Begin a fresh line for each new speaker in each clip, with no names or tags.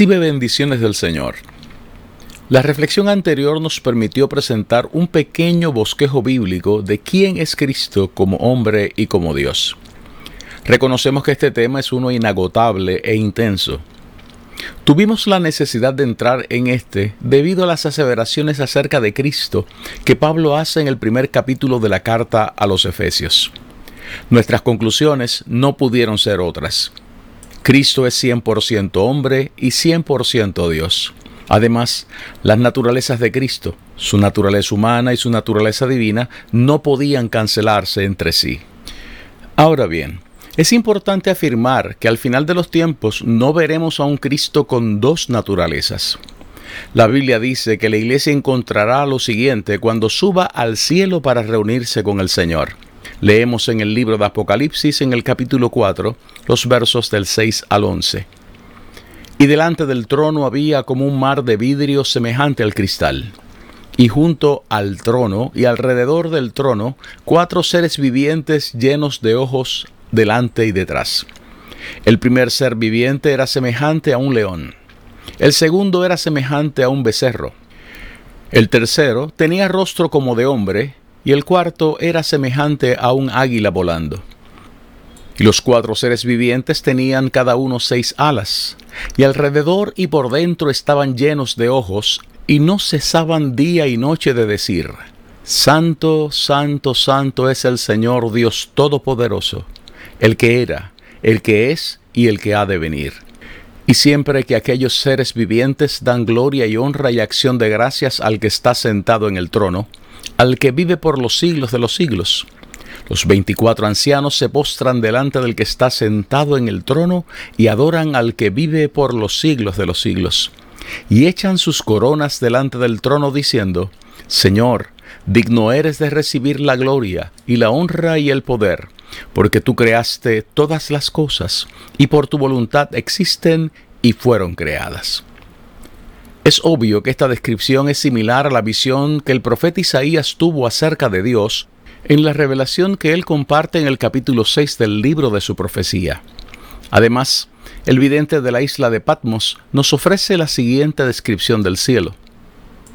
Recibe bendiciones del Señor. La reflexión anterior nos permitió presentar un pequeño bosquejo bíblico de quién es Cristo como hombre y como Dios. Reconocemos que este tema es uno inagotable e intenso. Tuvimos la necesidad de entrar en este debido a las aseveraciones acerca de Cristo que Pablo hace en el primer capítulo de la carta a los Efesios. Nuestras conclusiones no pudieron ser otras. Cristo es 100% hombre y 100% Dios. Además, las naturalezas de Cristo, su naturaleza humana y su naturaleza divina, no podían cancelarse entre sí. Ahora bien, es importante afirmar que al final de los tiempos no veremos a un Cristo con dos naturalezas. La Biblia dice que la iglesia encontrará lo siguiente cuando suba al cielo para reunirse con el Señor. Leemos en el libro de Apocalipsis en el capítulo 4 los versos del 6 al 11. Y delante del trono había como un mar de vidrio semejante al cristal. Y junto al trono y alrededor del trono cuatro seres vivientes llenos de ojos delante y detrás. El primer ser viviente era semejante a un león. El segundo era semejante a un becerro. El tercero tenía rostro como de hombre y el cuarto era semejante a un águila volando. Y los cuatro seres vivientes tenían cada uno seis alas, y alrededor y por dentro estaban llenos de ojos, y no cesaban día y noche de decir, Santo, Santo, Santo es el Señor Dios Todopoderoso, el que era, el que es y el que ha de venir. Y siempre que aquellos seres vivientes dan gloria y honra y acción de gracias al que está sentado en el trono, al que vive por los siglos de los siglos. Los veinticuatro ancianos se postran delante del que está sentado en el trono y adoran al que vive por los siglos de los siglos. Y echan sus coronas delante del trono diciendo, Señor, digno eres de recibir la gloria y la honra y el poder, porque tú creaste todas las cosas, y por tu voluntad existen y fueron creadas. Es obvio que esta descripción es similar a la visión que el profeta Isaías tuvo acerca de Dios en la revelación que él comparte en el capítulo 6 del libro de su profecía. Además, el vidente de la isla de Patmos nos ofrece la siguiente descripción del cielo.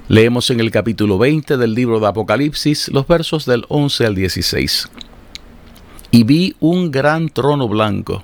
Leemos en el capítulo 20 del libro de Apocalipsis los versos del 11 al 16. Y vi un gran trono blanco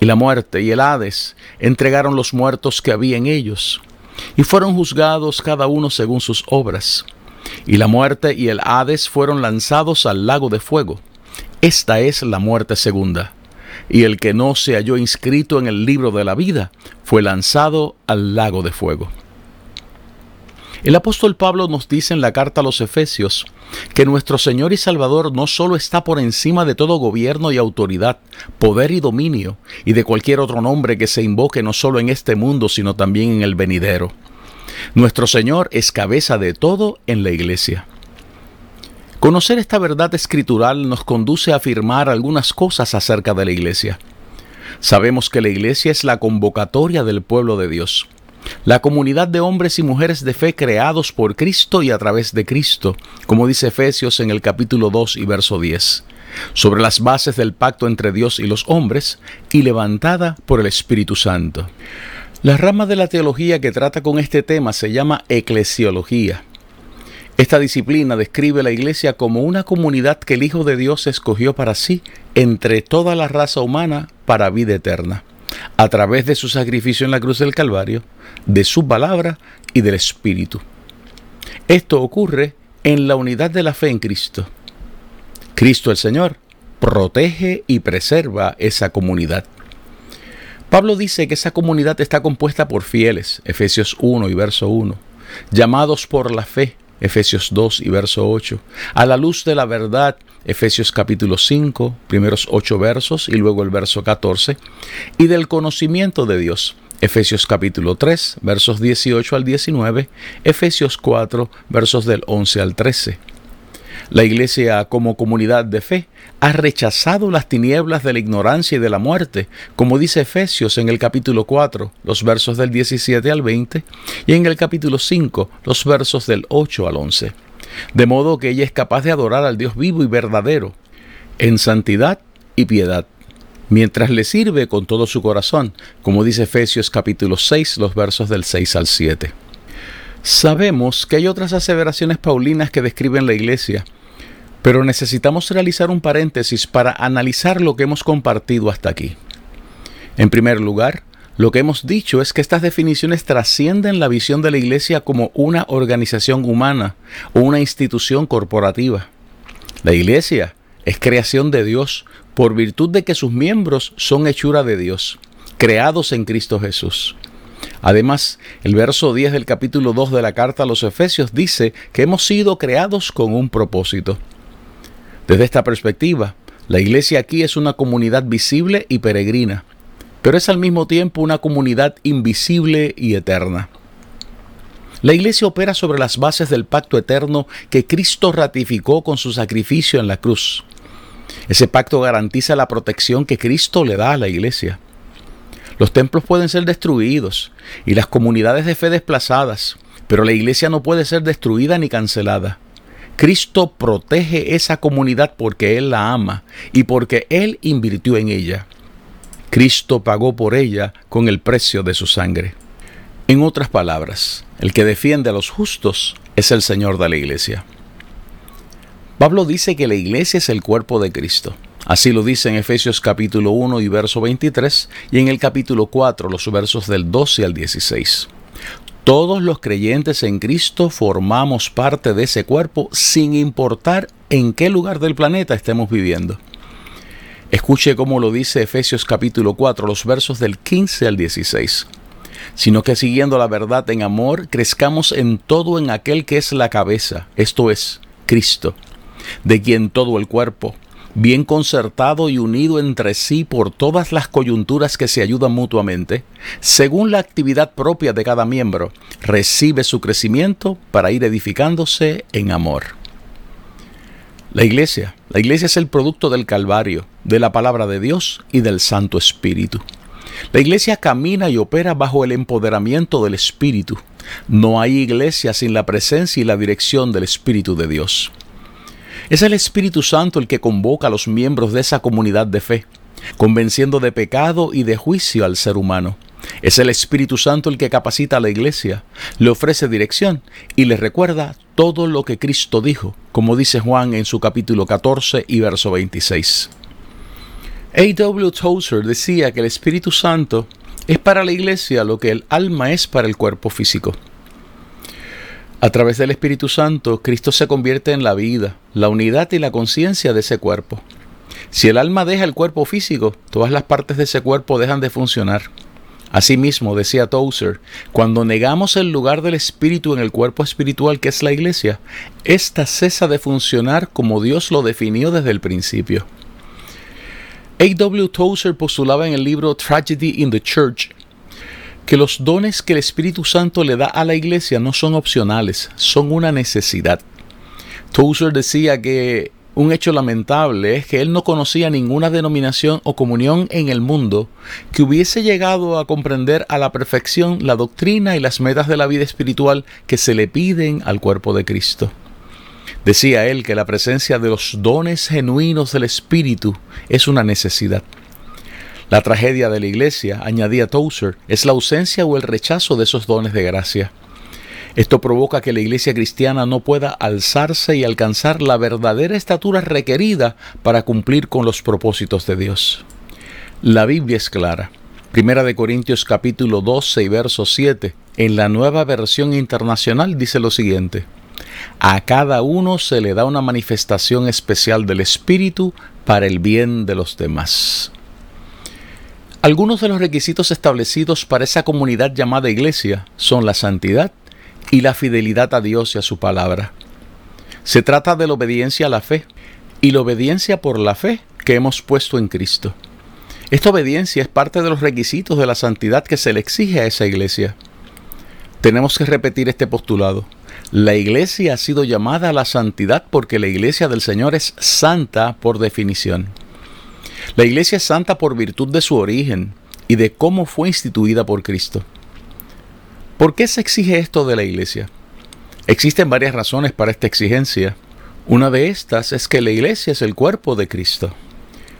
y la muerte y el Hades entregaron los muertos que había en ellos, y fueron juzgados cada uno según sus obras. Y la muerte y el Hades fueron lanzados al lago de fuego. Esta es la muerte segunda. Y el que no se halló inscrito en el libro de la vida fue lanzado al lago de fuego. El apóstol Pablo nos dice en la carta a los Efesios que nuestro Señor y Salvador no solo está por encima de todo gobierno y autoridad, poder y dominio, y de cualquier otro nombre que se invoque no solo en este mundo, sino también en el venidero. Nuestro Señor es cabeza de todo en la iglesia. Conocer esta verdad escritural nos conduce a afirmar algunas cosas acerca de la iglesia. Sabemos que la iglesia es la convocatoria del pueblo de Dios la comunidad de hombres y mujeres de fe creados por Cristo y a través de Cristo, como dice Efesios en el capítulo 2 y verso 10, sobre las bases del pacto entre Dios y los hombres y levantada por el Espíritu Santo. La rama de la teología que trata con este tema se llama eclesiología. Esta disciplina describe la iglesia como una comunidad que el Hijo de Dios escogió para sí entre toda la raza humana para vida eterna, a través de su sacrificio en la cruz del Calvario, de su palabra y del Espíritu. Esto ocurre en la unidad de la fe en Cristo. Cristo el Señor protege y preserva esa comunidad. Pablo dice que esa comunidad está compuesta por fieles, Efesios 1 y verso 1, llamados por la fe, Efesios 2 y verso 8, a la luz de la verdad, Efesios capítulo 5, primeros 8 versos y luego el verso 14, y del conocimiento de Dios, Efesios capítulo 3, versos 18 al 19, Efesios 4, versos del 11 al 13. La Iglesia como comunidad de fe ha rechazado las tinieblas de la ignorancia y de la muerte, como dice Efesios en el capítulo 4, los versos del 17 al 20, y en el capítulo 5, los versos del 8 al 11. De modo que ella es capaz de adorar al Dios vivo y verdadero, en santidad y piedad, mientras le sirve con todo su corazón, como dice Efesios capítulo 6, los versos del 6 al 7. Sabemos que hay otras aseveraciones paulinas que describen la iglesia, pero necesitamos realizar un paréntesis para analizar lo que hemos compartido hasta aquí. En primer lugar, lo que hemos dicho es que estas definiciones trascienden la visión de la Iglesia como una organización humana o una institución corporativa. La Iglesia es creación de Dios por virtud de que sus miembros son hechura de Dios, creados en Cristo Jesús. Además, el verso 10 del capítulo 2 de la carta a los Efesios dice que hemos sido creados con un propósito. Desde esta perspectiva, la iglesia aquí es una comunidad visible y peregrina, pero es al mismo tiempo una comunidad invisible y eterna. La iglesia opera sobre las bases del pacto eterno que Cristo ratificó con su sacrificio en la cruz. Ese pacto garantiza la protección que Cristo le da a la iglesia. Los templos pueden ser destruidos y las comunidades de fe desplazadas, pero la iglesia no puede ser destruida ni cancelada. Cristo protege esa comunidad porque Él la ama y porque Él invirtió en ella. Cristo pagó por ella con el precio de su sangre. En otras palabras, el que defiende a los justos es el Señor de la iglesia. Pablo dice que la iglesia es el cuerpo de Cristo. Así lo dice en Efesios capítulo 1 y verso 23 y en el capítulo 4 los versos del 12 al 16. Todos los creyentes en Cristo formamos parte de ese cuerpo sin importar en qué lugar del planeta estemos viviendo. Escuche cómo lo dice Efesios capítulo 4, los versos del 15 al 16. Sino que siguiendo la verdad en amor, crezcamos en todo en aquel que es la cabeza, esto es, Cristo, de quien todo el cuerpo, bien concertado y unido entre sí por todas las coyunturas que se ayudan mutuamente, según la actividad propia de cada miembro, recibe su crecimiento para ir edificándose en amor. La iglesia, la iglesia es el producto del Calvario, de la palabra de Dios y del Santo Espíritu. La iglesia camina y opera bajo el empoderamiento del Espíritu. No hay iglesia sin la presencia y la dirección del Espíritu de Dios. Es el Espíritu Santo el que convoca a los miembros de esa comunidad de fe, convenciendo de pecado y de juicio al ser humano. Es el Espíritu Santo el que capacita a la iglesia, le ofrece dirección y le recuerda todo lo que Cristo dijo, como dice Juan en su capítulo 14 y verso 26. A.W. Tozer decía que el Espíritu Santo es para la iglesia lo que el alma es para el cuerpo físico. A través del Espíritu Santo, Cristo se convierte en la vida, la unidad y la conciencia de ese cuerpo. Si el alma deja el cuerpo físico, todas las partes de ese cuerpo dejan de funcionar. Asimismo, decía Tozer, cuando negamos el lugar del Espíritu en el cuerpo espiritual que es la iglesia, ésta cesa de funcionar como Dios lo definió desde el principio. A.W. Tozer postulaba en el libro Tragedy in the Church que los dones que el Espíritu Santo le da a la iglesia no son opcionales, son una necesidad. Tozer decía que un hecho lamentable es que él no conocía ninguna denominación o comunión en el mundo que hubiese llegado a comprender a la perfección la doctrina y las metas de la vida espiritual que se le piden al cuerpo de Cristo. Decía él que la presencia de los dones genuinos del Espíritu es una necesidad. La tragedia de la iglesia, añadía Tozer, es la ausencia o el rechazo de esos dones de gracia. Esto provoca que la iglesia cristiana no pueda alzarse y alcanzar la verdadera estatura requerida para cumplir con los propósitos de Dios. La Biblia es clara. Primera de Corintios capítulo 12 y verso 7, en la nueva versión internacional dice lo siguiente. A cada uno se le da una manifestación especial del Espíritu para el bien de los demás. Algunos de los requisitos establecidos para esa comunidad llamada iglesia son la santidad y la fidelidad a Dios y a su palabra. Se trata de la obediencia a la fe y la obediencia por la fe que hemos puesto en Cristo. Esta obediencia es parte de los requisitos de la santidad que se le exige a esa iglesia. Tenemos que repetir este postulado. La iglesia ha sido llamada a la santidad porque la iglesia del Señor es santa por definición. La iglesia es santa por virtud de su origen y de cómo fue instituida por Cristo. ¿Por qué se exige esto de la iglesia? Existen varias razones para esta exigencia. Una de estas es que la iglesia es el cuerpo de Cristo.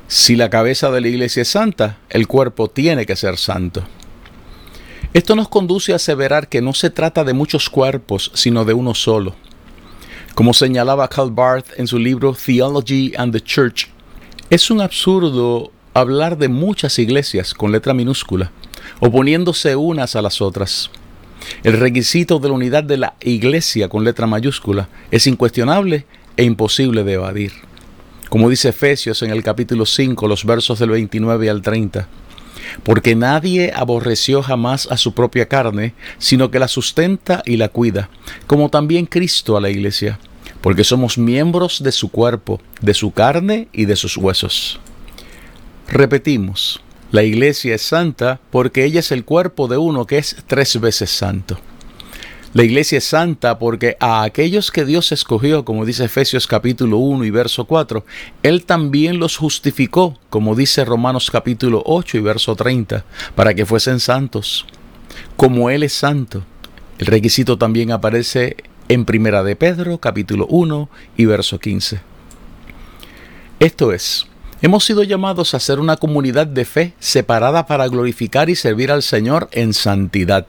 Si la cabeza de la iglesia es santa, el cuerpo tiene que ser santo. Esto nos conduce a aseverar que no se trata de muchos cuerpos, sino de uno solo. Como señalaba Karl Barth en su libro Theology and the Church, es un absurdo hablar de muchas iglesias con letra minúscula, oponiéndose unas a las otras. El requisito de la unidad de la iglesia con letra mayúscula es incuestionable e imposible de evadir como dice Efesios en el capítulo 5, los versos del 29 al 30. Porque nadie aborreció jamás a su propia carne, sino que la sustenta y la cuida, como también Cristo a la iglesia, porque somos miembros de su cuerpo, de su carne y de sus huesos. Repetimos, la iglesia es santa porque ella es el cuerpo de uno que es tres veces santo. La iglesia es santa porque a aquellos que Dios escogió, como dice Efesios capítulo 1 y verso 4, Él también los justificó, como dice Romanos capítulo 8 y verso 30, para que fuesen santos. Como Él es santo. El requisito también aparece en Primera de Pedro capítulo 1 y verso 15. Esto es, hemos sido llamados a ser una comunidad de fe separada para glorificar y servir al Señor en santidad.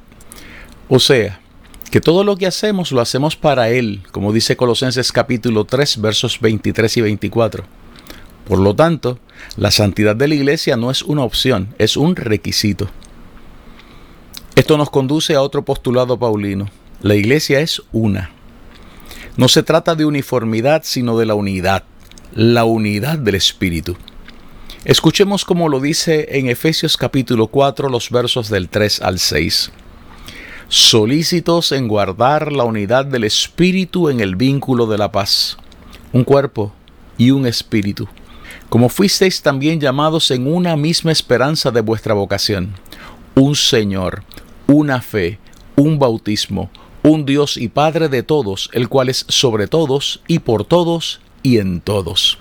O sea, que todo lo que hacemos lo hacemos para Él, como dice Colosenses capítulo 3 versos 23 y 24. Por lo tanto, la santidad de la iglesia no es una opción, es un requisito. Esto nos conduce a otro postulado paulino. La iglesia es una. No se trata de uniformidad, sino de la unidad, la unidad del Espíritu. Escuchemos como lo dice en Efesios capítulo 4 los versos del 3 al 6 solícitos en guardar la unidad del Espíritu en el vínculo de la paz, un cuerpo y un espíritu, como fuisteis también llamados en una misma esperanza de vuestra vocación, un Señor, una fe, un bautismo, un Dios y Padre de todos, el cual es sobre todos y por todos y en todos.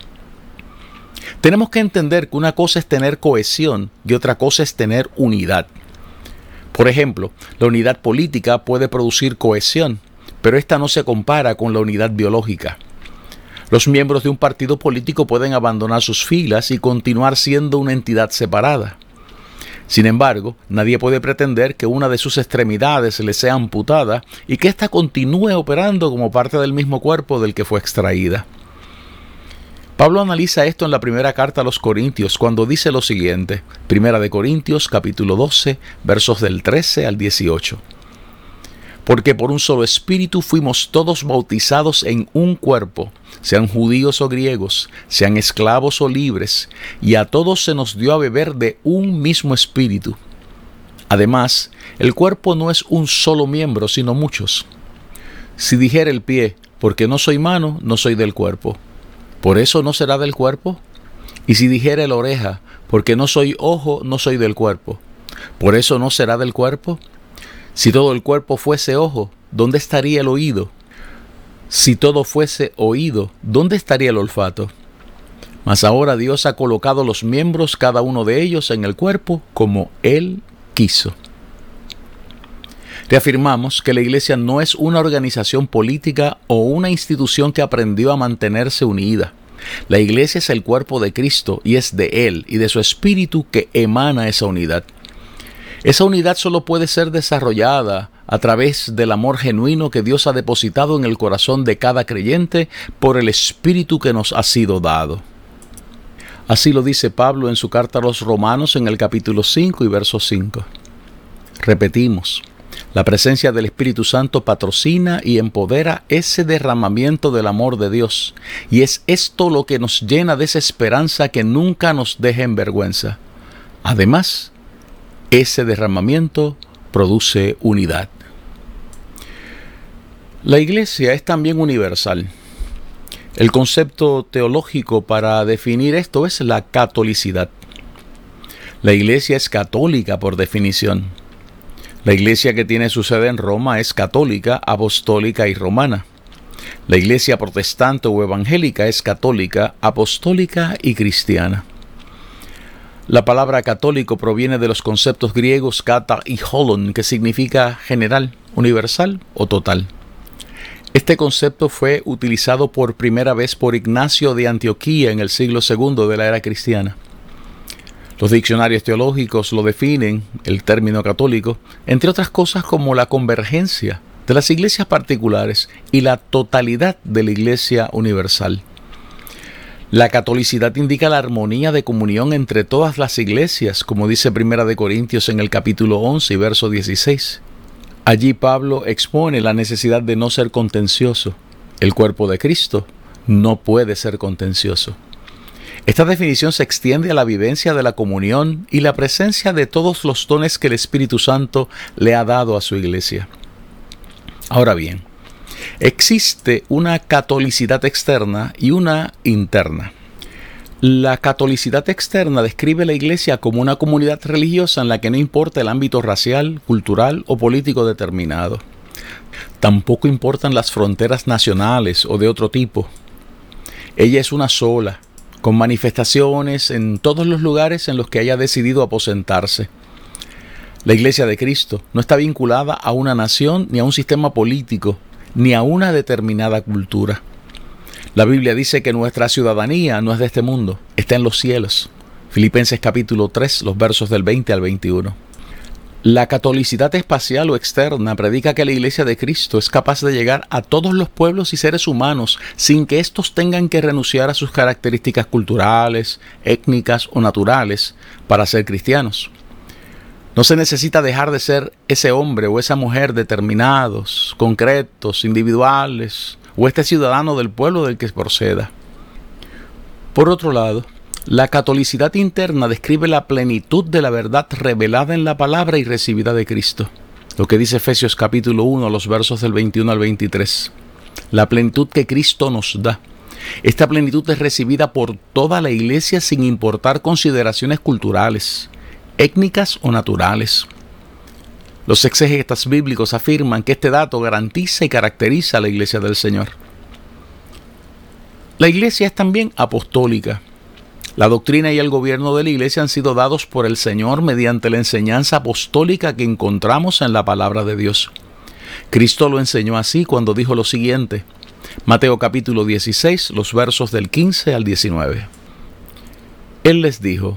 Tenemos que entender que una cosa es tener cohesión y otra cosa es tener unidad. Por ejemplo, la unidad política puede producir cohesión, pero esta no se compara con la unidad biológica. Los miembros de un partido político pueden abandonar sus filas y continuar siendo una entidad separada. Sin embargo, nadie puede pretender que una de sus extremidades le sea amputada y que ésta continúe operando como parte del mismo cuerpo del que fue extraída. Pablo analiza esto en la primera carta a los Corintios cuando dice lo siguiente, Primera de Corintios capítulo 12, versos del 13 al 18. Porque por un solo espíritu fuimos todos bautizados en un cuerpo, sean judíos o griegos, sean esclavos o libres, y a todos se nos dio a beber de un mismo espíritu. Además, el cuerpo no es un solo miembro, sino muchos. Si dijera el pie, porque no soy mano, no soy del cuerpo por eso no será del cuerpo. Y si dijere la oreja, porque no soy ojo, no soy del cuerpo, por eso no será del cuerpo. Si todo el cuerpo fuese ojo, ¿dónde estaría el oído? Si todo fuese oído, ¿dónde estaría el olfato? Mas ahora Dios ha colocado los miembros, cada uno de ellos, en el cuerpo como Él quiso. Reafirmamos que la Iglesia no es una organización política o una institución que aprendió a mantenerse unida. La iglesia es el cuerpo de Cristo y es de Él y de su Espíritu que emana esa unidad. Esa unidad solo puede ser desarrollada a través del amor genuino que Dios ha depositado en el corazón de cada creyente por el Espíritu que nos ha sido dado. Así lo dice Pablo en su carta a los Romanos en el capítulo 5 y verso 5. Repetimos, la presencia del Espíritu Santo patrocina y empodera ese derramamiento del amor de Dios, y es esto lo que nos llena de esa esperanza que nunca nos deje en vergüenza. Además, ese derramamiento produce unidad. La iglesia es también universal. El concepto teológico para definir esto es la catolicidad. La iglesia es católica por definición. La iglesia que tiene su sede en Roma es católica, apostólica y romana. La iglesia protestante o evangélica es católica, apostólica y cristiana. La palabra católico proviene de los conceptos griegos kata y holon, que significa general, universal o total. Este concepto fue utilizado por primera vez por Ignacio de Antioquía en el siglo II de la era cristiana. Los diccionarios teológicos lo definen, el término católico, entre otras cosas como la convergencia de las iglesias particulares y la totalidad de la iglesia universal. La catolicidad indica la armonía de comunión entre todas las iglesias, como dice Primera de Corintios en el capítulo 11 y verso 16. Allí Pablo expone la necesidad de no ser contencioso. El cuerpo de Cristo no puede ser contencioso. Esta definición se extiende a la vivencia de la comunión y la presencia de todos los dones que el Espíritu Santo le ha dado a su iglesia. Ahora bien, Existe una catolicidad externa y una interna. La catolicidad externa describe la Iglesia como una comunidad religiosa en la que no importa el ámbito racial, cultural o político determinado. Tampoco importan las fronteras nacionales o de otro tipo. Ella es una sola, con manifestaciones en todos los lugares en los que haya decidido aposentarse. La Iglesia de Cristo no está vinculada a una nación ni a un sistema político, ni a una determinada cultura. La Biblia dice que nuestra ciudadanía no es de este mundo, está en los cielos. Filipenses capítulo 3, los versos del 20 al 21. La catolicidad espacial o externa predica que la Iglesia de Cristo es capaz de llegar a todos los pueblos y seres humanos sin que éstos tengan que renunciar a sus características culturales, étnicas o naturales para ser cristianos. No se necesita dejar de ser ese hombre o esa mujer determinados, concretos, individuales, o este ciudadano del pueblo del que proceda. Por otro lado, la catolicidad interna describe la plenitud de la verdad revelada en la palabra y recibida de Cristo. Lo que dice Efesios capítulo 1, los versos del 21 al 23. La plenitud que Cristo nos da. Esta plenitud es recibida por toda la iglesia sin importar consideraciones culturales, étnicas o naturales. Los exegetas bíblicos afirman que este dato garantiza y caracteriza a la iglesia del Señor. La iglesia es también apostólica. La doctrina y el gobierno de la iglesia han sido dados por el Señor mediante la enseñanza apostólica que encontramos en la palabra de Dios. Cristo lo enseñó así cuando dijo lo siguiente. Mateo capítulo 16, los versos del 15 al 19. Él les dijo,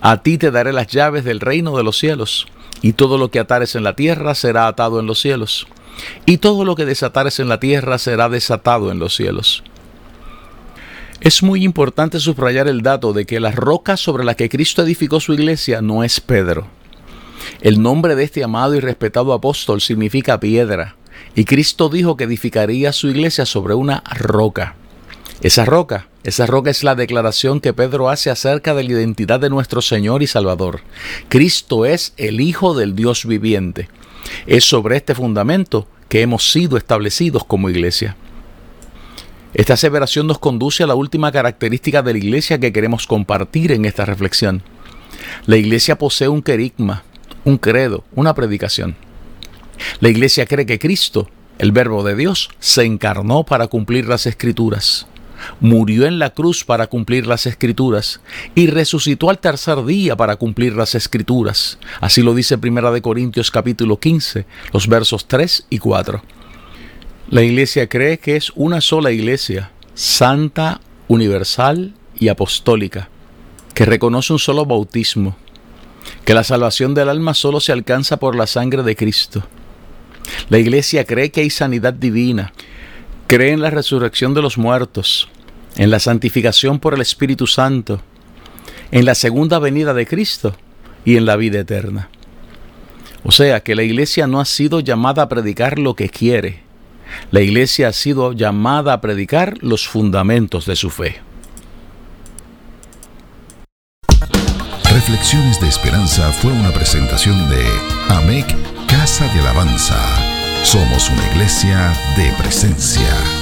A ti te daré las llaves del reino de los cielos, y todo lo que atares en la tierra será atado en los cielos, y todo lo que desatares en la tierra será desatado en los cielos. Es muy importante subrayar el dato de que la roca sobre la que Cristo edificó su iglesia no es Pedro. El nombre de este amado y respetado apóstol significa piedra, y Cristo dijo que edificaría su iglesia sobre una roca. Esa roca, esa roca es la declaración que Pedro hace acerca de la identidad de nuestro Señor y Salvador. Cristo es el Hijo del Dios viviente. Es sobre este fundamento que hemos sido establecidos como iglesia. Esta aseveración nos conduce a la última característica de la iglesia que queremos compartir en esta reflexión. La iglesia posee un querigma, un credo, una predicación. La iglesia cree que Cristo, el Verbo de Dios, se encarnó para cumplir las escrituras, murió en la cruz para cumplir las escrituras y resucitó al tercer día para cumplir las escrituras. Así lo dice Primera de Corintios capítulo 15, los versos 3 y 4. La iglesia cree que es una sola iglesia, santa, universal y apostólica, que reconoce un solo bautismo, que la salvación del alma solo se alcanza por la sangre de Cristo. La iglesia cree que hay sanidad divina, cree en la resurrección de los muertos, en la santificación por el Espíritu Santo, en la segunda venida de Cristo y en la vida eterna. O sea que la iglesia no ha sido llamada a predicar lo que quiere, la iglesia ha sido llamada a predicar los fundamentos de su fe.
Reflexiones de Esperanza fue una presentación de AMEC Casa de Alabanza. Somos una iglesia de presencia.